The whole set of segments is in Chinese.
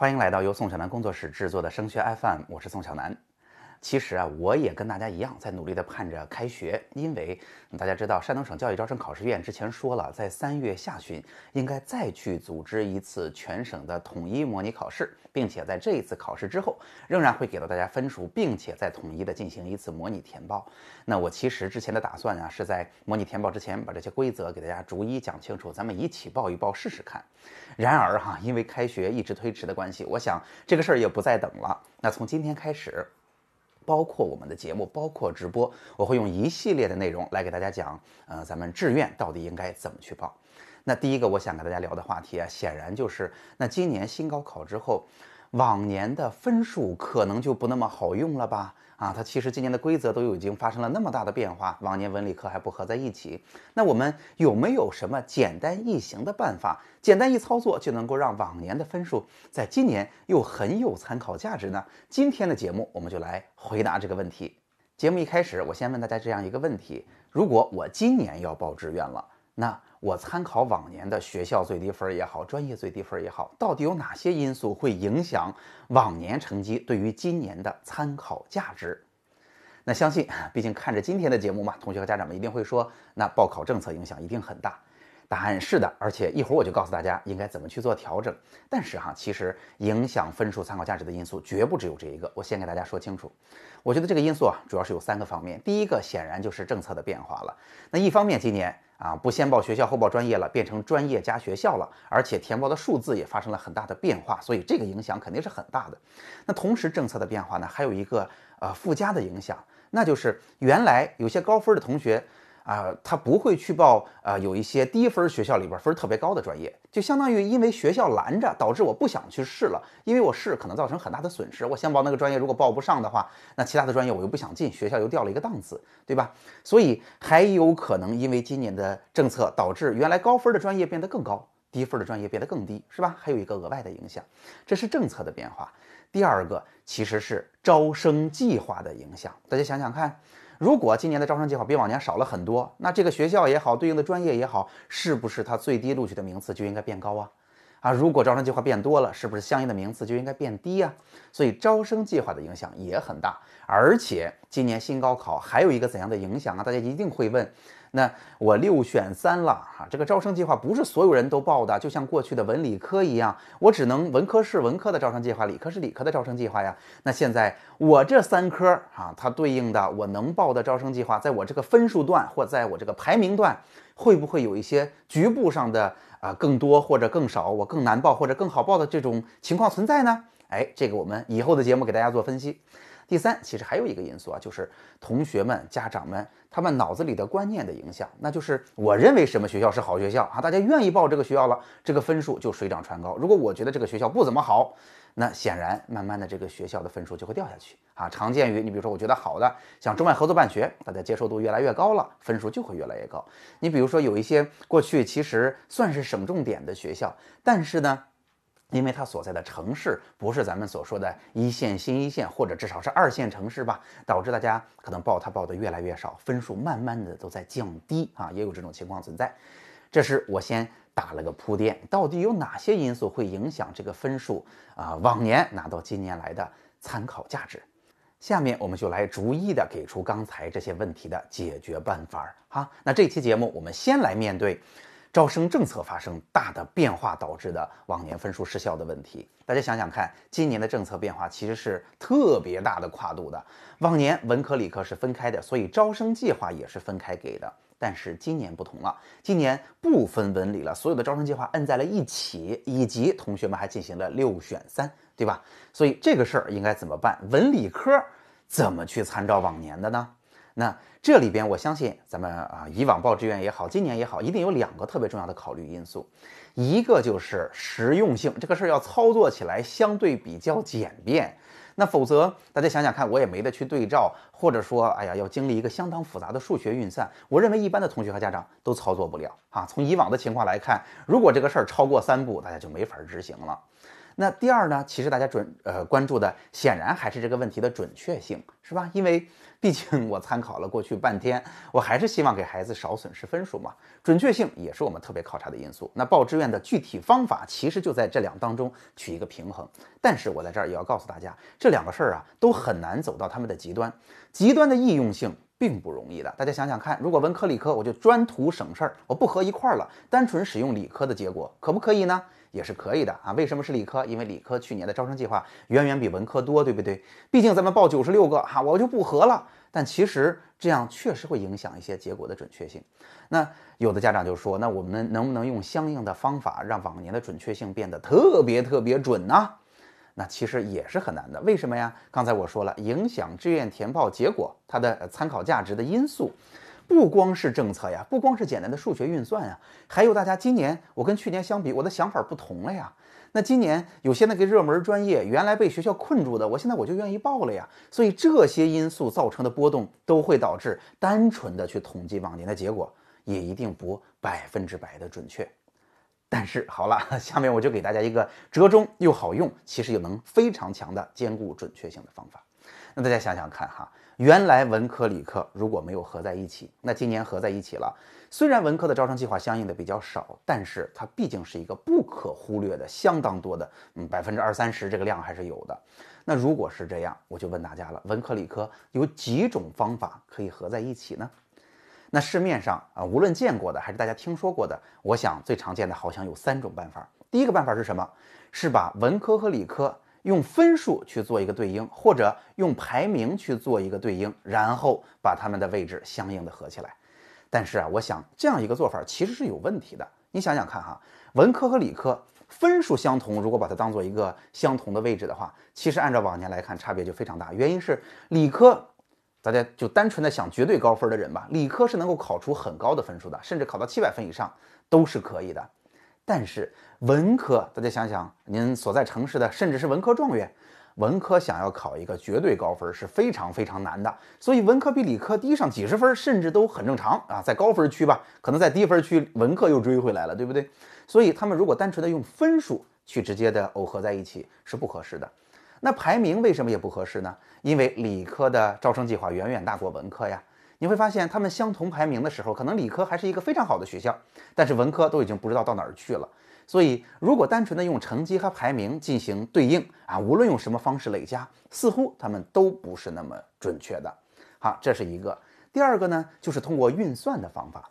欢迎来到由宋小南工作室制作的声学 FM，我是宋小南。其实啊，我也跟大家一样，在努力的盼着开学。因为大家知道，山东省教育招生考试院之前说了，在三月下旬应该再去组织一次全省的统一模拟考试，并且在这一次考试之后，仍然会给到大家分数，并且再统一的进行一次模拟填报。那我其实之前的打算啊，是在模拟填报之前把这些规则给大家逐一讲清楚，咱们一起报一报试试看。然而哈，因为开学一直推迟的关系，我想这个事儿也不再等了。那从今天开始。包括我们的节目，包括直播，我会用一系列的内容来给大家讲，呃，咱们志愿到底应该怎么去报。那第一个我想跟大家聊的话题啊，显然就是那今年新高考之后，往年的分数可能就不那么好用了吧。啊，它其实今年的规则都已经发生了那么大的变化，往年文理科还不合在一起。那我们有没有什么简单易行的办法，简单一操作就能够让往年的分数在今年又很有参考价值呢？今天的节目我们就来回答这个问题。节目一开始，我先问大家这样一个问题：如果我今年要报志愿了，那？我参考往年的学校最低分也好，专业最低分也好，到底有哪些因素会影响往年成绩对于今年的参考价值？那相信，毕竟看着今天的节目嘛，同学和家长们一定会说，那报考政策影响一定很大。答案是的，而且一会儿我就告诉大家应该怎么去做调整。但是哈，其实影响分数参考价值的因素绝不只有这一个。我先给大家说清楚，我觉得这个因素啊，主要是有三个方面。第一个显然就是政策的变化了。那一方面，今年啊不先报学校后报专业了，变成专业加学校了，而且填报的数字也发生了很大的变化，所以这个影响肯定是很大的。那同时，政策的变化呢，还有一个呃附加的影响，那就是原来有些高分的同学。啊，他不会去报啊，有一些低分学校里边分特别高的专业，就相当于因为学校拦着，导致我不想去试了，因为我试可能造成很大的损失。我想报那个专业，如果报不上的话，那其他的专业我又不想进，学校又掉了一个档次，对吧？所以还有可能因为今年的政策导致原来高分的专业变得更高，低分的专业变得更低，是吧？还有一个额外的影响，这是政策的变化。第二个其实是招生计划的影响，大家想想看。如果今年的招生计划比往年少了很多，那这个学校也好，对应的专业也好，是不是它最低录取的名次就应该变高啊？啊，如果招生计划变多了，是不是相应的名次就应该变低啊？所以招生计划的影响也很大，而且今年新高考还有一个怎样的影响啊？大家一定会问。那我六选三了哈，这个招生计划不是所有人都报的，就像过去的文理科一样，我只能文科是文科的招生计划，理科是理科的招生计划呀。那现在我这三科啊，它对应的我能报的招生计划，在我这个分数段或在我这个排名段，会不会有一些局部上的啊更多或者更少，我更难报或者更好报的这种情况存在呢？哎，这个我们以后的节目给大家做分析。第三，其实还有一个因素啊，就是同学们、家长们他们脑子里的观念的影响，那就是我认为什么学校是好学校啊，大家愿意报这个学校了，这个分数就水涨船高。如果我觉得这个学校不怎么好，那显然慢慢的这个学校的分数就会掉下去啊。常见于你比如说，我觉得好的，像中外合作办学，大家接受度越来越高了，分数就会越来越高。你比如说有一些过去其实算是省重点的学校，但是呢。因为它所在的城市不是咱们所说的一线、新一线，或者至少是二线城市吧，导致大家可能报它报的越来越少，分数慢慢的都在降低啊，也有这种情况存在。这是我先打了个铺垫，到底有哪些因素会影响这个分数啊？往年拿到今年来的参考价值。下面我们就来逐一的给出刚才这些问题的解决办法哈。那这期节目我们先来面对。招生政策发生大的变化导致的往年分数失效的问题，大家想想看，今年的政策变化其实是特别大的跨度的。往年文科理科是分开的，所以招生计划也是分开给的。但是今年不同了，今年不分文理了，所有的招生计划摁在了一起，以及同学们还进行了六选三，对吧？所以这个事儿应该怎么办？文理科怎么去参照往年的呢？那这里边，我相信咱们啊，以往报志愿也好，今年也好，一定有两个特别重要的考虑因素，一个就是实用性，这个事儿要操作起来相对比较简便。那否则，大家想想看，我也没得去对照，或者说，哎呀，要经历一个相当复杂的数学运算，我认为一般的同学和家长都操作不了啊。从以往的情况来看，如果这个事儿超过三步，大家就没法执行了。那第二呢，其实大家准呃关注的显然还是这个问题的准确性，是吧？因为毕竟我参考了过去半天，我还是希望给孩子少损失分数嘛。准确性也是我们特别考察的因素。那报志愿的具体方法其实就在这两当中取一个平衡。但是我在这儿也要告诉大家，这两个事儿啊都很难走到他们的极端，极端的易用性并不容易的。大家想想看，如果文科理科我就专图省事儿，我不合一块儿了，单纯使用理科的结果可不可以呢？也是可以的啊。为什么是理科？因为理科去年的招生计划远远比文科多，对不对？毕竟咱们报九十六个哈，我就不合了。但其实这样确实会影响一些结果的准确性。那有的家长就说，那我们能不能用相应的方法让往年的准确性变得特别特别准呢？那其实也是很难的。为什么呀？刚才我说了，影响志愿填报结果它的参考价值的因素，不光是政策呀，不光是简单的数学运算呀，还有大家今年我跟去年相比，我的想法不同了呀。那今年有些那个热门专业，原来被学校困住的，我现在我就愿意报了呀。所以这些因素造成的波动，都会导致单纯的去统计往年的结果，也一定不百分之百的准确。但是好了，下面我就给大家一个折中又好用，其实又能非常强的兼顾准确性的方法。那大家想想看哈，原来文科理科如果没有合在一起，那今年合在一起了。虽然文科的招生计划相应的比较少，但是它毕竟是一个不可忽略的、相当多的，嗯，百分之二三十这个量还是有的。那如果是这样，我就问大家了：文科理科有几种方法可以合在一起呢？那市面上啊，无论见过的还是大家听说过的，我想最常见的好像有三种办法。第一个办法是什么？是把文科和理科用分数去做一个对应，或者用排名去做一个对应，然后把它们的位置相应的合起来。但是啊，我想这样一个做法其实是有问题的。你想想看哈，文科和理科分数相同，如果把它当做一个相同的位置的话，其实按照往年来看，差别就非常大。原因是理科，大家就单纯的想绝对高分的人吧，理科是能够考出很高的分数的，甚至考到七百分以上都是可以的。但是文科，大家想想，您所在城市的甚至是文科状元。文科想要考一个绝对高分是非常非常难的，所以文科比理科低上几十分，甚至都很正常啊。在高分区吧，可能在低分区，文科又追回来了，对不对？所以他们如果单纯的用分数去直接的耦合在一起是不合适的。那排名为什么也不合适呢？因为理科的招生计划远远大过文科呀。你会发现他们相同排名的时候，可能理科还是一个非常好的学校，但是文科都已经不知道到哪儿去了。所以，如果单纯的用成绩和排名进行对应啊，无论用什么方式累加，似乎他们都不是那么准确的。好，这是一个。第二个呢，就是通过运算的方法。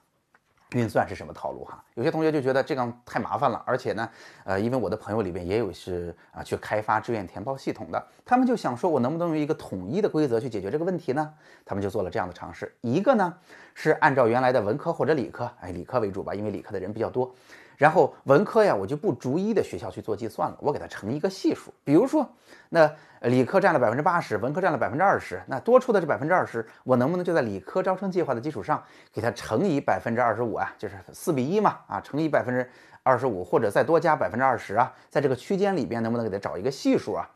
运算是什么套路哈？有些同学就觉得这样太麻烦了，而且呢，呃，因为我的朋友里边也有是啊去开发志愿填报系统的，他们就想说，我能不能用一个统一的规则去解决这个问题呢？他们就做了这样的尝试。一个呢是按照原来的文科或者理科，哎，理科为主吧，因为理科的人比较多。然后文科呀，我就不逐一的学校去做计算了，我给它乘一个系数。比如说，那理科占了百分之八十，文科占了百分之二十，那多出的这百分之二十，我能不能就在理科招生计划的基础上，给它乘以百分之二十五啊？就是四比一嘛，啊，乘以百分之二十五，或者再多加百分之二十啊，在这个区间里边，能不能给它找一个系数啊？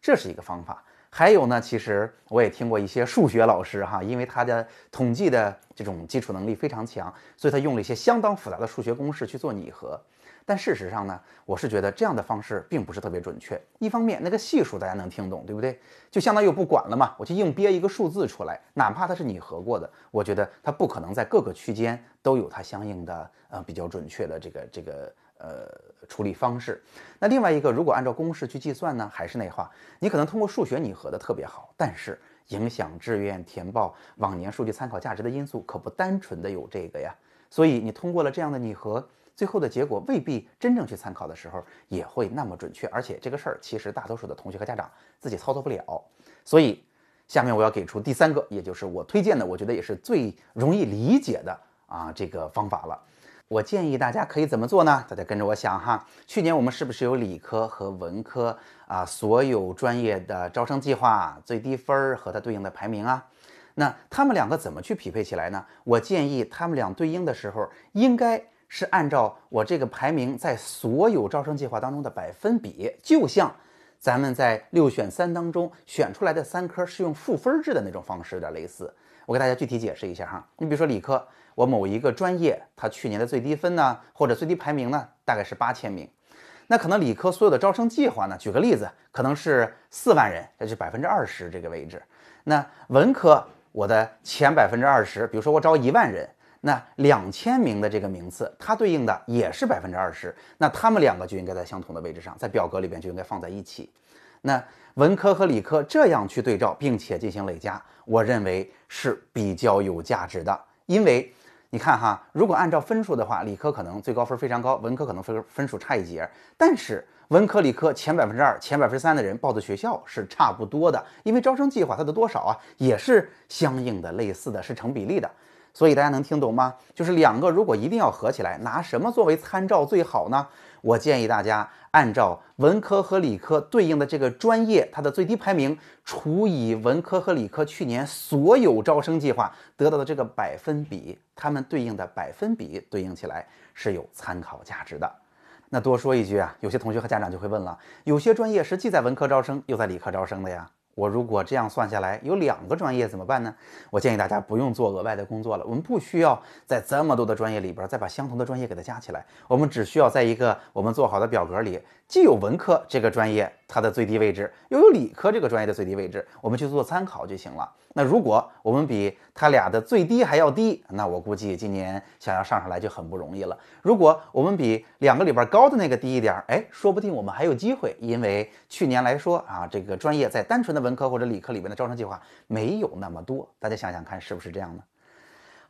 这是一个方法。还有呢，其实我也听过一些数学老师哈，因为他的统计的这种基础能力非常强，所以他用了一些相当复杂的数学公式去做拟合。但事实上呢，我是觉得这样的方式并不是特别准确。一方面，那个系数大家能听懂，对不对？就相当于我不管了嘛，我就硬憋一个数字出来，哪怕它是拟合过的，我觉得它不可能在各个区间都有它相应的呃比较准确的这个这个。呃，处理方式。那另外一个，如果按照公式去计算呢，还是那话，你可能通过数学拟合的特别好，但是影响志愿填报往年数据参考价值的因素可不单纯的有这个呀。所以你通过了这样的拟合，最后的结果未必真正去参考的时候也会那么准确。而且这个事儿其实大多数的同学和家长自己操作不了。所以下面我要给出第三个，也就是我推荐的，我觉得也是最容易理解的啊这个方法了。我建议大家可以怎么做呢？大家跟着我想哈。去年我们是不是有理科和文科啊？所有专业的招生计划最低分儿和它对应的排名啊？那他们两个怎么去匹配起来呢？我建议他们俩对应的时候，应该是按照我这个排名在所有招生计划当中的百分比，就像咱们在六选三当中选出来的三科是用赋分制的那种方式有点类似。我给大家具体解释一下哈。你比如说理科。我某一个专业，它去年的最低分呢，或者最低排名呢，大概是八千名。那可能理科所有的招生计划呢，举个例子，可能是四万人，那就百分之二十这个位置。那文科我的前百分之二十，比如说我招一万人，那两千名的这个名次，它对应的也是百分之二十，那他们两个就应该在相同的位置上，在表格里边就应该放在一起。那文科和理科这样去对照，并且进行累加，我认为是比较有价值的，因为。你看哈，如果按照分数的话，理科可能最高分非常高，文科可能分分数差一截。但是文科、理科前百分之二、前百分之三的人报的学校是差不多的，因为招生计划它的多少啊，也是相应的、类似的，是成比例的。所以大家能听懂吗？就是两个如果一定要合起来，拿什么作为参照最好呢？我建议大家按照文科和理科对应的这个专业，它的最低排名除以文科和理科去年所有招生计划得到的这个百分比，它们对应的百分比对应起来是有参考价值的。那多说一句啊，有些同学和家长就会问了，有些专业是既在文科招生又在理科招生的呀。我如果这样算下来有两个专业怎么办呢？我建议大家不用做额外的工作了。我们不需要在这么多的专业里边再把相同的专业给它加起来，我们只需要在一个我们做好的表格里，既有文科这个专业它的最低位置，又有理科这个专业的最低位置，我们去做参考就行了。那如果我们比它俩的最低还要低，那我估计今年想要上上来就很不容易了。如果我们比两个里边高的那个低一点，哎，说不定我们还有机会，因为去年来说啊，这个专业在单纯的文科或者理科里边的招生计划没有那么多。大家想想看，是不是这样呢？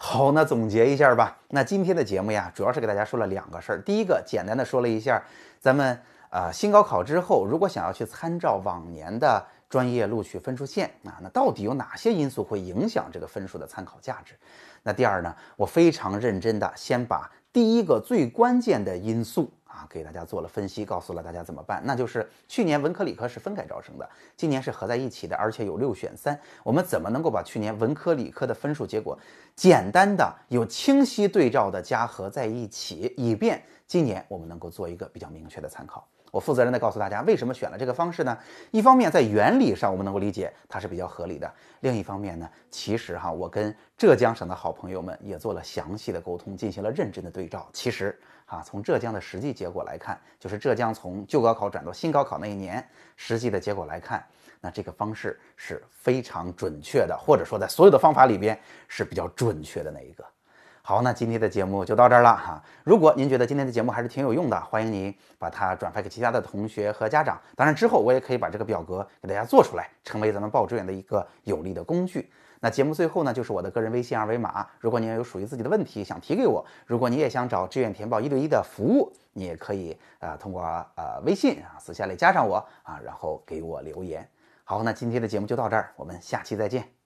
好，那总结一下吧。那今天的节目呀，主要是给大家说了两个事儿。第一个，简单的说了一下，咱们呃新高考之后，如果想要去参照往年的。专业录取分数线啊，那到底有哪些因素会影响这个分数的参考价值？那第二呢，我非常认真的先把第一个最关键的因素啊给大家做了分析，告诉了大家怎么办。那就是去年文科理科是分开招生的，今年是合在一起的，而且有六选三。我们怎么能够把去年文科理科的分数结果简单的有清晰对照的加合在一起，以便今年我们能够做一个比较明确的参考。我负责任的告诉大家，为什么选了这个方式呢？一方面在原理上我们能够理解它是比较合理的，另一方面呢，其实哈，我跟浙江省的好朋友们也做了详细的沟通，进行了认真的对照。其实啊，从浙江的实际结果来看，就是浙江从旧高考转到新高考那一年实际的结果来看，那这个方式是非常准确的，或者说在所有的方法里边是比较准确的那一个。好，那今天的节目就到这儿了哈。如果您觉得今天的节目还是挺有用的，欢迎您把它转发给其他的同学和家长。当然之后我也可以把这个表格给大家做出来，成为咱们报志愿的一个有力的工具。那节目最后呢，就是我的个人微信二维码。如果您有属于自己的问题想提给我，如果你也想找志愿填报一对一的服务，你也可以呃通过呃微信啊私下里加上我啊，然后给我留言。好，那今天的节目就到这儿，我们下期再见。